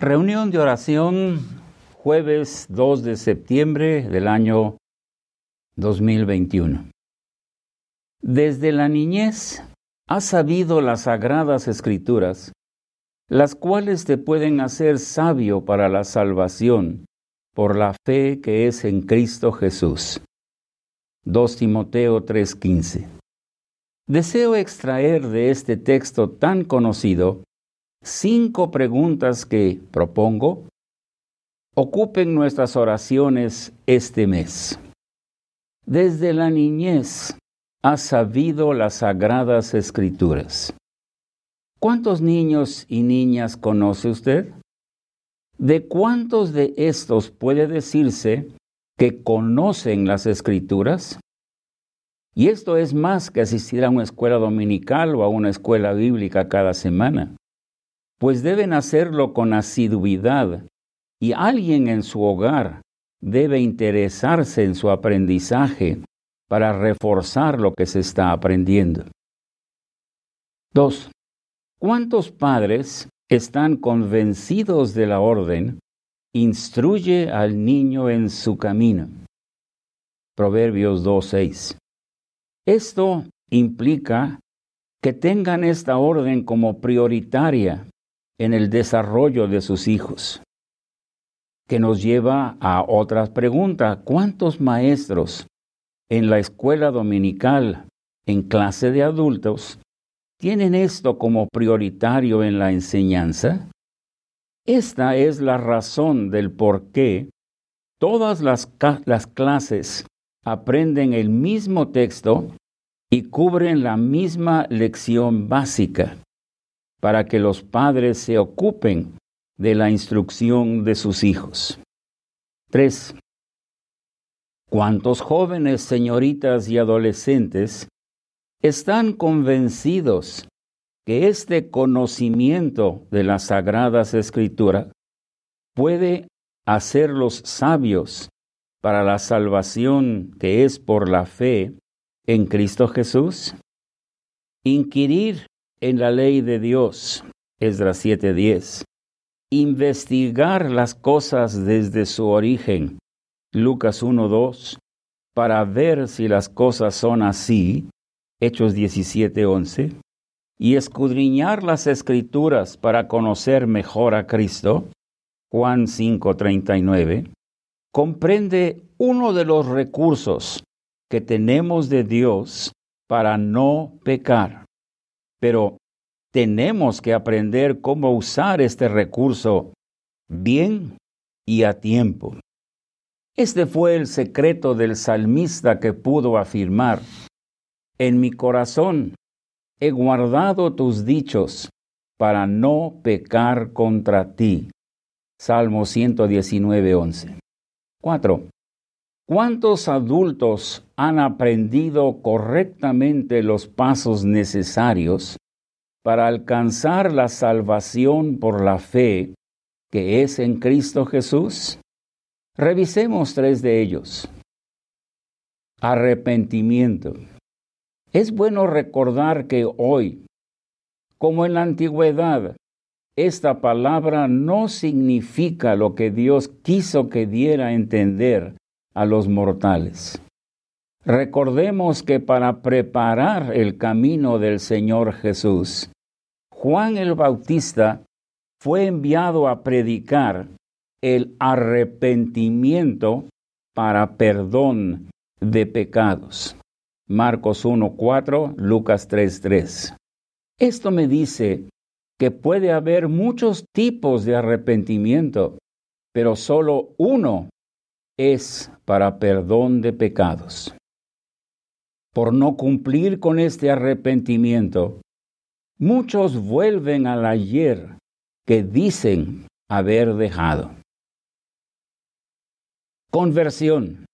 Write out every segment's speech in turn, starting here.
Reunión de oración jueves 2 de septiembre del año 2021. Desde la niñez has sabido las sagradas escrituras, las cuales te pueden hacer sabio para la salvación por la fe que es en Cristo Jesús. 2 Timoteo 3:15. Deseo extraer de este texto tan conocido cinco preguntas que propongo ocupen nuestras oraciones este mes. Desde la niñez ha sabido las sagradas escrituras. ¿Cuántos niños y niñas conoce usted? ¿De cuántos de estos puede decirse que conocen las escrituras? Y esto es más que asistir a una escuela dominical o a una escuela bíblica cada semana pues deben hacerlo con asiduidad y alguien en su hogar debe interesarse en su aprendizaje para reforzar lo que se está aprendiendo. 2. ¿Cuántos padres están convencidos de la orden? Instruye al niño en su camino. Proverbios 2.6. Esto implica que tengan esta orden como prioritaria en el desarrollo de sus hijos. Que nos lleva a otras preguntas. ¿Cuántos maestros en la escuela dominical, en clase de adultos, tienen esto como prioritario en la enseñanza? Esta es la razón del por qué todas las clases aprenden el mismo texto y cubren la misma lección básica para que los padres se ocupen de la instrucción de sus hijos. 3. ¿Cuántos jóvenes, señoritas y adolescentes están convencidos que este conocimiento de las sagradas escrituras puede hacerlos sabios para la salvación que es por la fe en Cristo Jesús? Inquirir en la ley de Dios, Esdras 7:10. Investigar las cosas desde su origen, Lucas 1:2, para ver si las cosas son así, Hechos 17:11, y escudriñar las escrituras para conocer mejor a Cristo, Juan 5:39, comprende uno de los recursos que tenemos de Dios para no pecar pero tenemos que aprender cómo usar este recurso bien y a tiempo. Este fue el secreto del salmista que pudo afirmar, en mi corazón he guardado tus dichos para no pecar contra ti. Salmo 119, 11. 4. ¿Cuántos adultos han aprendido correctamente los pasos necesarios para alcanzar la salvación por la fe que es en Cristo Jesús? Revisemos tres de ellos. Arrepentimiento. Es bueno recordar que hoy, como en la antigüedad, esta palabra no significa lo que Dios quiso que diera a entender a los mortales. Recordemos que para preparar el camino del Señor Jesús, Juan el Bautista fue enviado a predicar el arrepentimiento para perdón de pecados. Marcos 1.4, Lucas 3.3. Esto me dice que puede haber muchos tipos de arrepentimiento, pero solo uno es para perdón de pecados. Por no cumplir con este arrepentimiento, muchos vuelven al ayer que dicen haber dejado. Conversión.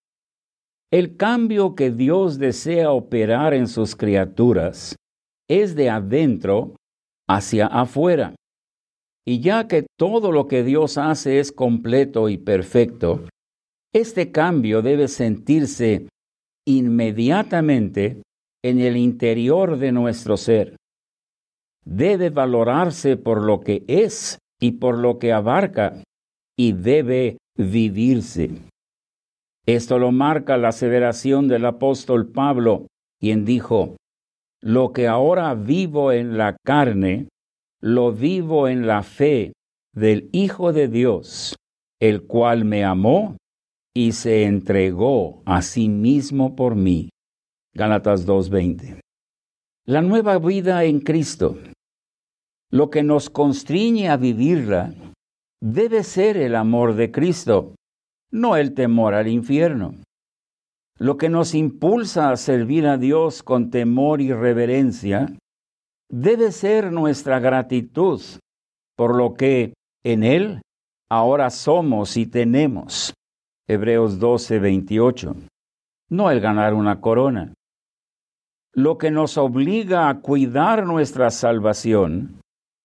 El cambio que Dios desea operar en sus criaturas es de adentro hacia afuera. Y ya que todo lo que Dios hace es completo y perfecto, este cambio debe sentirse inmediatamente en el interior de nuestro ser. Debe valorarse por lo que es y por lo que abarca y debe vivirse. Esto lo marca la aseveración del apóstol Pablo, quien dijo, Lo que ahora vivo en la carne, lo vivo en la fe del Hijo de Dios, el cual me amó y se entregó a sí mismo por mí. Gálatas 2:20. La nueva vida en Cristo, lo que nos constriñe a vivirla, debe ser el amor de Cristo, no el temor al infierno. Lo que nos impulsa a servir a Dios con temor y reverencia, debe ser nuestra gratitud por lo que en Él ahora somos y tenemos. Hebreos 12, 28. No el ganar una corona. Lo que nos obliga a cuidar nuestra salvación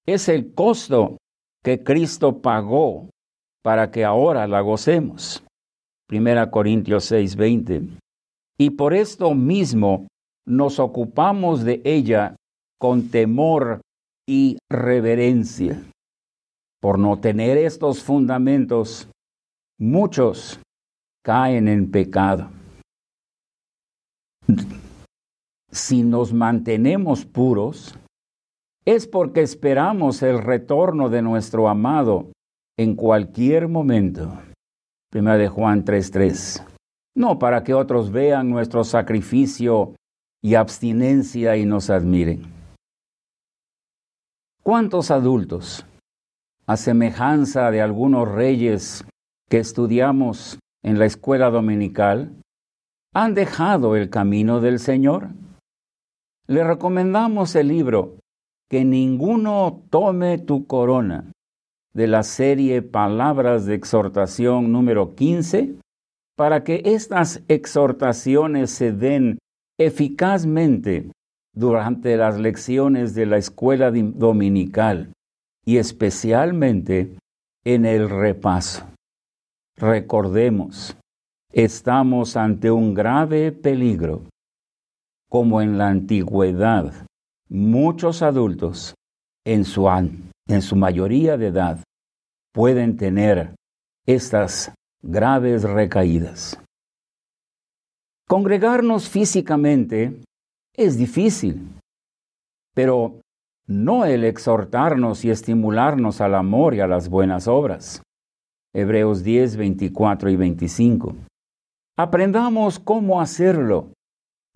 es el costo que Cristo pagó para que ahora la gocemos. Primera Corintios 6, 20. Y por esto mismo nos ocupamos de ella con temor y reverencia. Por no tener estos fundamentos, muchos caen en pecado. Si nos mantenemos puros, es porque esperamos el retorno de nuestro amado en cualquier momento. Primera de Juan 3:3. No para que otros vean nuestro sacrificio y abstinencia y nos admiren. ¿Cuántos adultos a semejanza de algunos reyes que estudiamos en la escuela dominical, han dejado el camino del Señor. Le recomendamos el libro Que ninguno tome tu corona de la serie Palabras de Exhortación número 15 para que estas exhortaciones se den eficazmente durante las lecciones de la escuela dominical y especialmente en el repaso. Recordemos, estamos ante un grave peligro. Como en la antigüedad, muchos adultos, en su, en su mayoría de edad, pueden tener estas graves recaídas. Congregarnos físicamente es difícil, pero no el exhortarnos y estimularnos al amor y a las buenas obras. Hebreos 10, 24 y 25. Aprendamos cómo hacerlo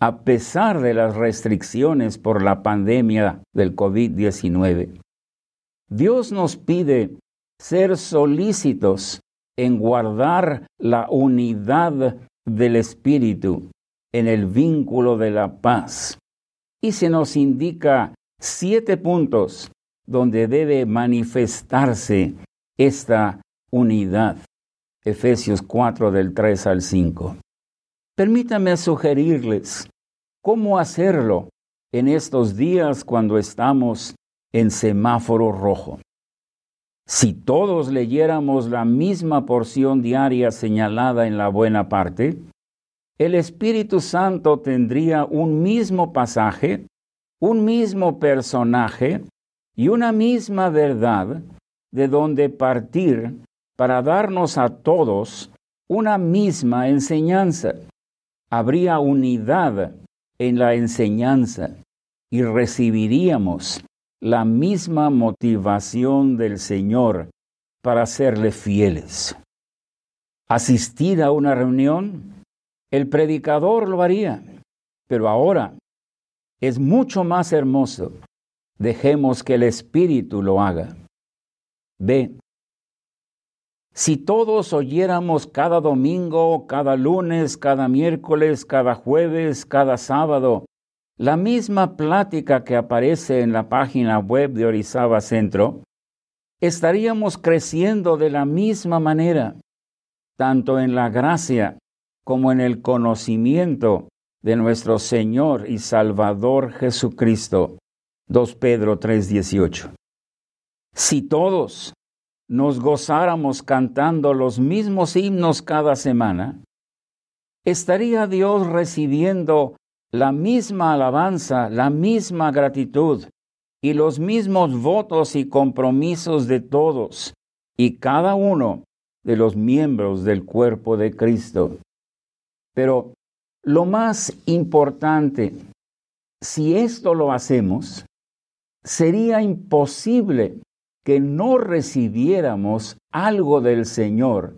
a pesar de las restricciones por la pandemia del COVID-19. Dios nos pide ser solícitos en guardar la unidad del Espíritu en el vínculo de la paz. Y se nos indica siete puntos donde debe manifestarse esta unidad. Efesios 4 del 3 al 5. Permítame sugerirles cómo hacerlo en estos días cuando estamos en semáforo rojo. Si todos leyéramos la misma porción diaria señalada en la buena parte, el Espíritu Santo tendría un mismo pasaje un mismo personaje y una misma verdad de donde partir para darnos a todos una misma enseñanza. Habría unidad en la enseñanza y recibiríamos la misma motivación del Señor para serle fieles. Asistir a una reunión, el predicador lo haría, pero ahora es mucho más hermoso. Dejemos que el Espíritu lo haga. B. Si todos oyéramos cada domingo, cada lunes, cada miércoles, cada jueves, cada sábado, la misma plática que aparece en la página web de Orizaba Centro, estaríamos creciendo de la misma manera, tanto en la gracia como en el conocimiento de nuestro Señor y Salvador Jesucristo. 2 Pedro 3:18. Si todos nos gozáramos cantando los mismos himnos cada semana, estaría Dios recibiendo la misma alabanza, la misma gratitud y los mismos votos y compromisos de todos y cada uno de los miembros del cuerpo de Cristo. Pero lo más importante, si esto lo hacemos, sería imposible que no recibiéramos algo del Señor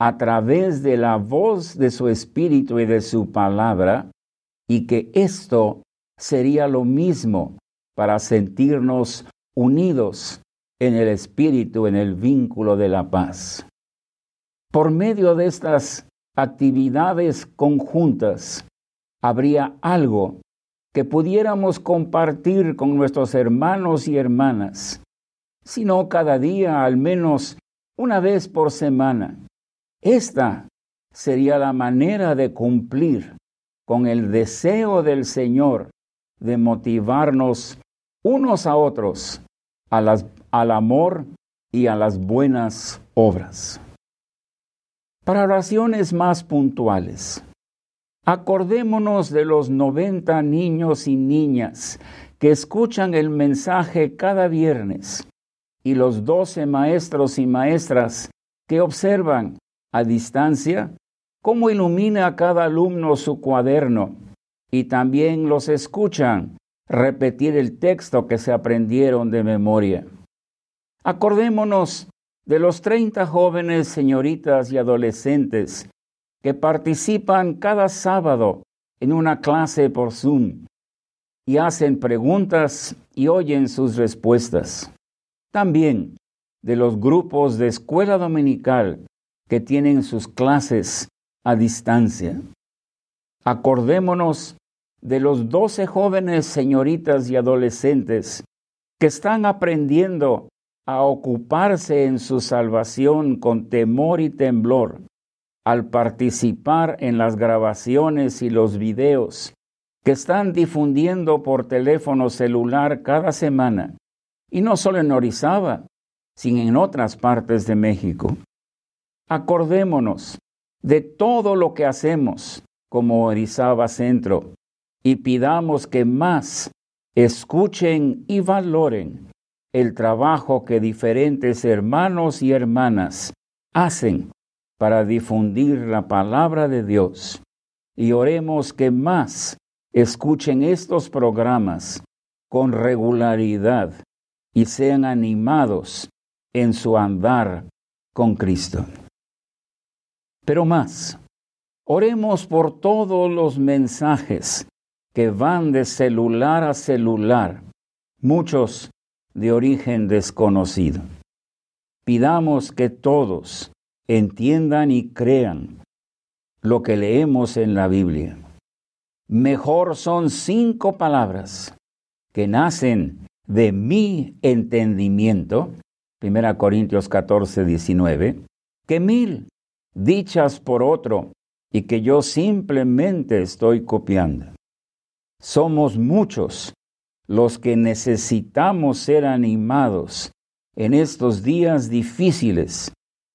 a través de la voz de su Espíritu y de su palabra, y que esto sería lo mismo para sentirnos unidos en el Espíritu, en el vínculo de la paz. Por medio de estas actividades conjuntas, habría algo que pudiéramos compartir con nuestros hermanos y hermanas, sino cada día, al menos una vez por semana. Esta sería la manera de cumplir con el deseo del Señor de motivarnos unos a otros al amor y a las buenas obras. Para oraciones más puntuales, acordémonos de los 90 niños y niñas que escuchan el mensaje cada viernes y los 12 maestros y maestras que observan a distancia cómo ilumina a cada alumno su cuaderno y también los escuchan repetir el texto que se aprendieron de memoria. Acordémonos de los 30 jóvenes señoritas y adolescentes que participan cada sábado en una clase por Zoom y hacen preguntas y oyen sus respuestas. También de los grupos de escuela dominical que tienen sus clases a distancia. Acordémonos de los doce jóvenes señoritas y adolescentes que están aprendiendo a ocuparse en su salvación con temor y temblor al participar en las grabaciones y los videos que están difundiendo por teléfono celular cada semana, y no solo en Orizaba, sino en otras partes de México. Acordémonos de todo lo que hacemos como Orizaba Centro y pidamos que más escuchen y valoren el trabajo que diferentes hermanos y hermanas hacen para difundir la palabra de Dios. Y oremos que más escuchen estos programas con regularidad y sean animados en su andar con Cristo. Pero más, oremos por todos los mensajes que van de celular a celular, muchos de origen desconocido. Pidamos que todos entiendan y crean lo que leemos en la Biblia. Mejor son cinco palabras que nacen de mi entendimiento, 1 Corintios 14, 19, que mil dichas por otro y que yo simplemente estoy copiando. Somos muchos los que necesitamos ser animados en estos días difíciles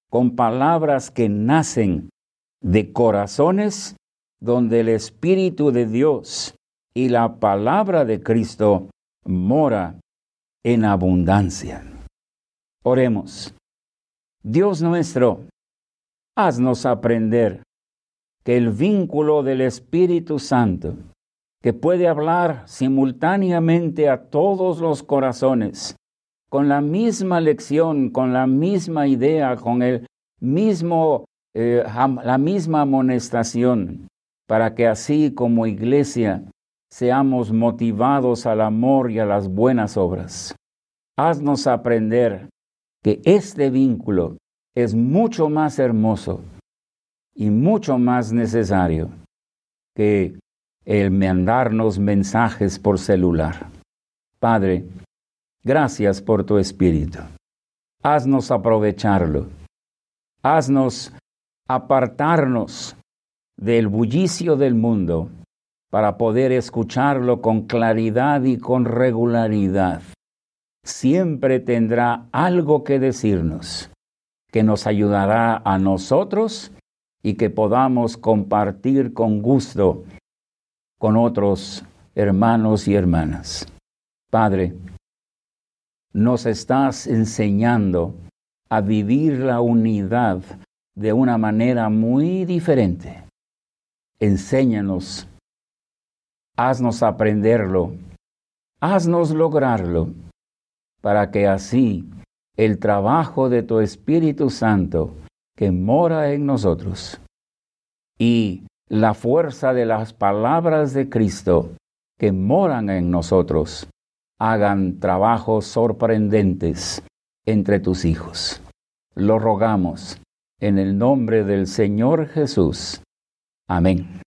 con palabras que nacen de corazones donde el Espíritu de Dios y la palabra de Cristo mora en abundancia. Oremos. Dios nuestro, haznos aprender que el vínculo del Espíritu Santo que puede hablar simultáneamente a todos los corazones, con la misma lección, con la misma idea, con el mismo, eh, la misma amonestación, para que así como iglesia seamos motivados al amor y a las buenas obras. Haznos aprender que este vínculo es mucho más hermoso y mucho más necesario que el mandarnos mensajes por celular. Padre, gracias por tu Espíritu. Haznos aprovecharlo. Haznos apartarnos del bullicio del mundo para poder escucharlo con claridad y con regularidad. Siempre tendrá algo que decirnos que nos ayudará a nosotros y que podamos compartir con gusto con otros hermanos y hermanas. Padre, nos estás enseñando a vivir la unidad de una manera muy diferente. Enséñanos, haznos aprenderlo, haznos lograrlo, para que así el trabajo de tu Espíritu Santo que mora en nosotros y la fuerza de las palabras de Cristo que moran en nosotros hagan trabajos sorprendentes entre tus hijos. Lo rogamos en el nombre del Señor Jesús. Amén.